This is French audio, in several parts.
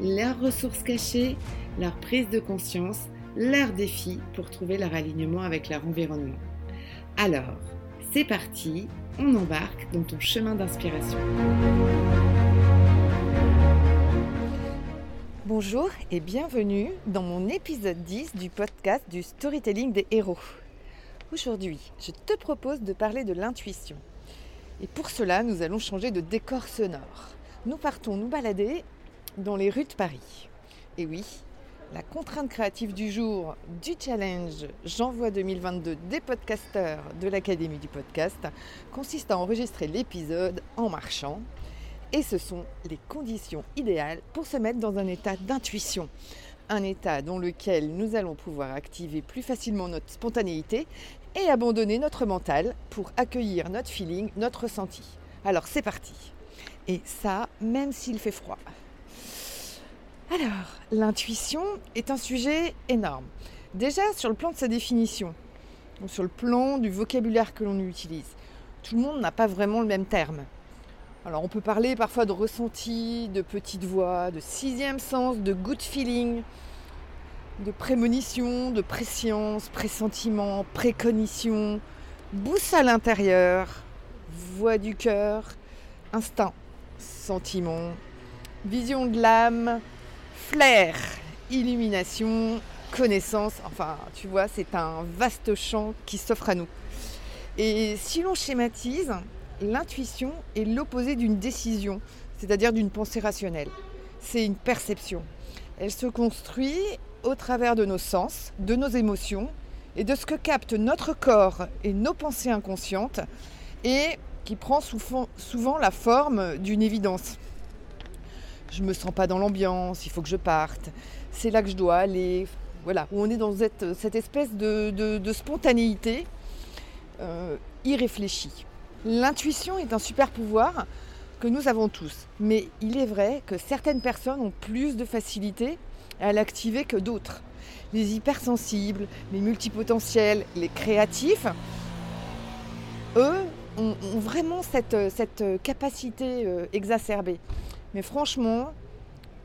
leurs ressources cachées, leur prise de conscience, leurs défis pour trouver leur alignement avec leur environnement. Alors, c'est parti, on embarque dans ton chemin d'inspiration. Bonjour et bienvenue dans mon épisode 10 du podcast du storytelling des héros. Aujourd'hui, je te propose de parler de l'intuition. Et pour cela, nous allons changer de décor sonore. Nous partons nous balader dans les rues de Paris. Et oui, la contrainte créative du jour du challenge J'envoie 2022 des podcasteurs de l'Académie du podcast consiste à enregistrer l'épisode en marchant. Et ce sont les conditions idéales pour se mettre dans un état d'intuition. Un état dans lequel nous allons pouvoir activer plus facilement notre spontanéité et abandonner notre mental pour accueillir notre feeling, notre ressenti. Alors c'est parti. Et ça, même s'il fait froid. Alors, l'intuition est un sujet énorme. Déjà sur le plan de sa définition, sur le plan du vocabulaire que l'on utilise. Tout le monde n'a pas vraiment le même terme. Alors on peut parler parfois de ressenti, de petite voix, de sixième sens, de good feeling, de prémonition, de préscience, pressentiment, précognition, boussole intérieure, voix du cœur, instinct, sentiment, vision de l'âme, flair, illumination, connaissance. Enfin, tu vois, c'est un vaste champ qui s'offre à nous. Et si l'on schématise, l'intuition est l'opposé d'une décision, c'est-à-dire d'une pensée rationnelle. C'est une perception. Elle se construit au travers de nos sens, de nos émotions et de ce que capte notre corps et nos pensées inconscientes et qui prend souvent la forme d'une évidence. Je me sens pas dans l'ambiance, il faut que je parte, c'est là que je dois aller. Voilà, où on est dans cette, espèce de, spontanéité euh, irréfléchie. L'intuition est un super pouvoir que nous avons tous, mais il est vrai que certaines personnes ont plus de facilité à l'activer que d'autres. Les hypersensibles, les multipotentiels, les créatifs, eux ont, vraiment cette, capacité euh, exacerbée. Mais franchement,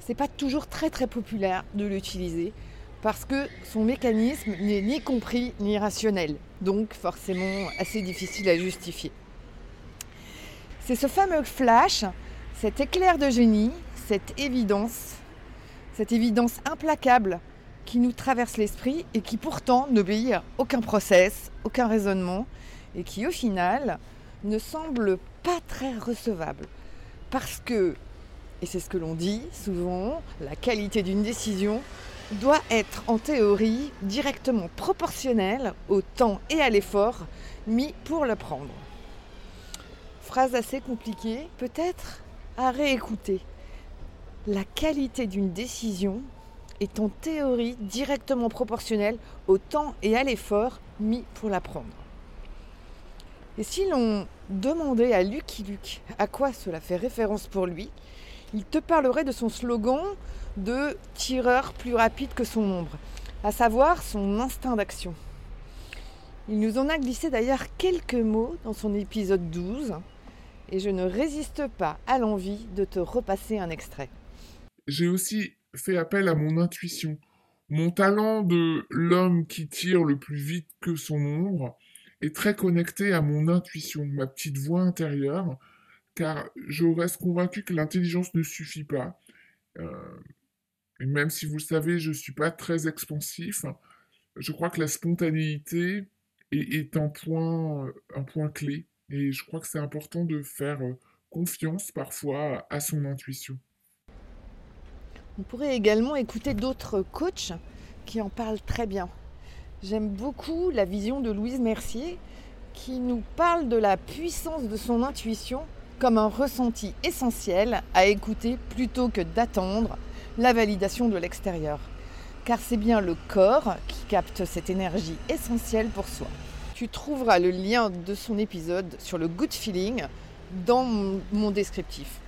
c'est pas toujours très très populaire de l'utiliser parce que son mécanisme n'est ni compris ni rationnel, donc forcément assez difficile à justifier. C'est ce fameux flash, cet éclair de génie, cette évidence cette évidence implacable qui nous traverse l'esprit et qui pourtant n'obéit à aucun process, aucun raisonnement, et qui au final ne semble pas très recevable. Parce que, et c'est ce que l'on dit souvent, la qualité d'une décision doit être en théorie directement proportionnelle au temps et à l'effort mis pour le prendre. Phrase assez compliquée, peut-être à réécouter la qualité d'une décision est en théorie directement proportionnelle au temps et à l'effort mis pour la prendre. Et si l'on demandait à Lucky Luke à quoi cela fait référence pour lui, il te parlerait de son slogan de tireur plus rapide que son ombre, à savoir son instinct d'action. Il nous en a glissé d'ailleurs quelques mots dans son épisode 12, et je ne résiste pas à l'envie de te repasser un extrait j'ai aussi fait appel à mon intuition. Mon talent de l'homme qui tire le plus vite que son ombre est très connecté à mon intuition, ma petite voix intérieure, car je reste convaincu que l'intelligence ne suffit pas. Euh, et même si vous le savez, je ne suis pas très expansif, je crois que la spontanéité est, un, point, un point clé. Et je crois que c'est important de faire confiance parfois à son intuition. On pourrait également écouter d'autres coachs qui en parlent très bien. J'aime beaucoup la vision de Louise Mercier qui nous parle de la puissance de son intuition comme un ressenti essentiel à écouter plutôt que d'attendre, la validation de l'extérieur. Car c'est bien le corps qui capte cette énergie essentielle pour soi. Tu trouveras le lien de son épisode sur le good feeling dans mon, descriptif.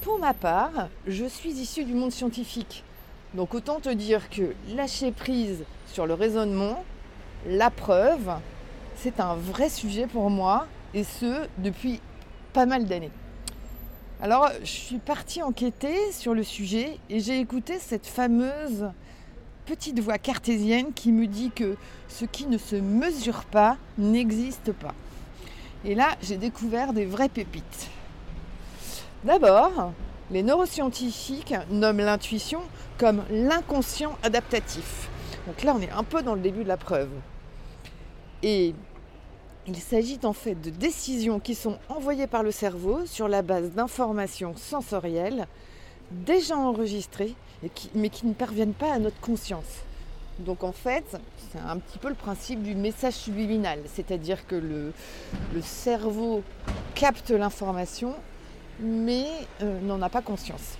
Pour ma part, je suis issue du monde scientifique. Donc autant te dire que lâcher prise sur le raisonnement, la preuve, c'est un vrai sujet pour moi, et ce, depuis pas mal d'années. Alors, je suis partie enquêter sur le sujet et j'ai écouté cette fameuse petite voix cartésienne qui me dit que ce qui ne se mesure pas n'existe pas. Et là, j'ai découvert des vraies pépites. D'abord, les neuroscientifiques nomment l'intuition comme l'inconscient adaptatif. Donc là, on est un peu dans le début de la preuve. Et il s'agit en fait de décisions qui sont envoyées par le cerveau sur la base d'informations sensorielles déjà enregistrées, mais qui ne parviennent pas à notre conscience. Donc en fait, c'est un petit peu le principe du message subliminal, c'est-à-dire que le, cerveau capte l'information, mais euh, n'en a pas conscience.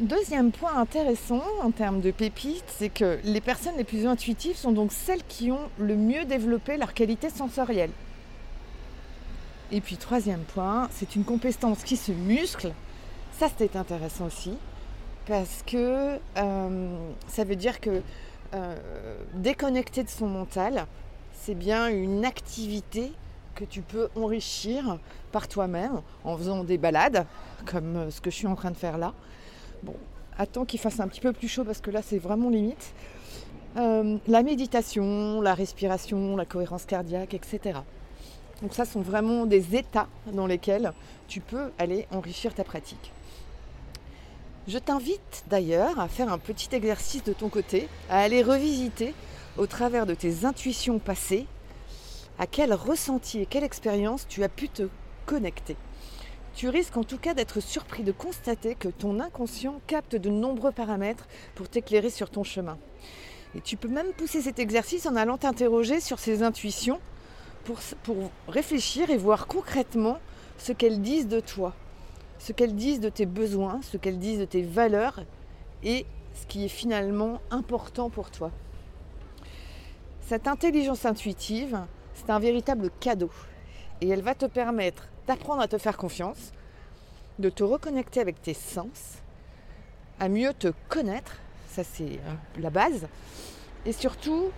Deuxième point intéressant en termes de pépites, c'est que les personnes les plus intuitives sont donc celles qui ont le mieux développé leur qualité sensorielle. Et puis troisième point, c'est une compétence qui se muscle. Ça c'était intéressant aussi, parce que euh, ça veut dire que euh, déconnecter de son mental, c'est bien une activité que tu peux enrichir par toi-même en faisant des balades, comme ce que je suis en train de faire là, Bon, attends qu'il fasse un petit peu plus chaud parce que là c'est vraiment limite. Euh, la méditation, la respiration, la cohérence cardiaque, etc. Donc ça sont vraiment des états dans lesquels tu peux aller enrichir ta pratique. Je t'invite d'ailleurs à faire un petit exercice de ton côté, à aller revisiter au travers de tes intuitions passées, à quel ressenti et quelle expérience tu as pu te connecter tu risques en tout cas d'être surpris de constater que ton inconscient capte de nombreux paramètres pour t'éclairer sur ton chemin. Et tu peux même pousser cet exercice en allant t'interroger sur ces intuitions pour, pour réfléchir et voir concrètement ce qu'elles disent de toi, ce qu'elles disent de tes besoins, ce qu'elles disent de tes valeurs et ce qui est finalement important pour toi. Cette intelligence intuitive, c'est un véritable cadeau et elle va te permettre d'apprendre à te faire confiance, de te reconnecter avec tes sens, à mieux te connaître, ça c'est la base, et surtout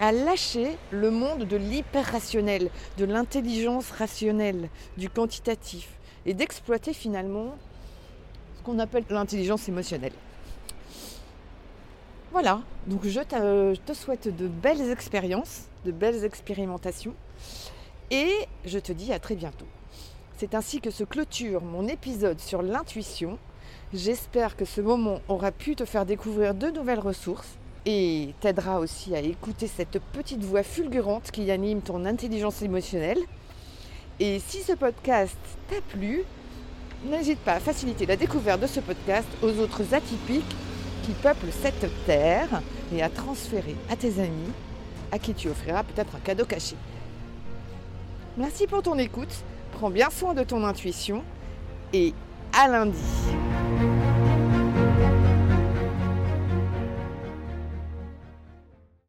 à lâcher le monde de l'hyper-rationnel, de l'intelligence rationnelle, du quantitatif, et d'exploiter finalement ce qu'on appelle l'intelligence émotionnelle. Voilà, donc je te souhaite de belles expériences, de belles expérimentations, et je te dis à très bientôt. C'est ainsi que se clôture mon épisode sur l'intuition. J'espère que ce moment aura pu te faire découvrir de nouvelles ressources et t'aidera aussi à écouter cette petite voix fulgurante qui anime ton intelligence émotionnelle. Et si ce podcast t'a plu, n'hésite pas à faciliter la découverte de ce podcast aux autres atypiques qui peuplent cette terre et à transférer à tes amis à qui tu offriras peut-être un cadeau caché. Merci pour ton écoute Prends bien soin de ton intuition et à lundi.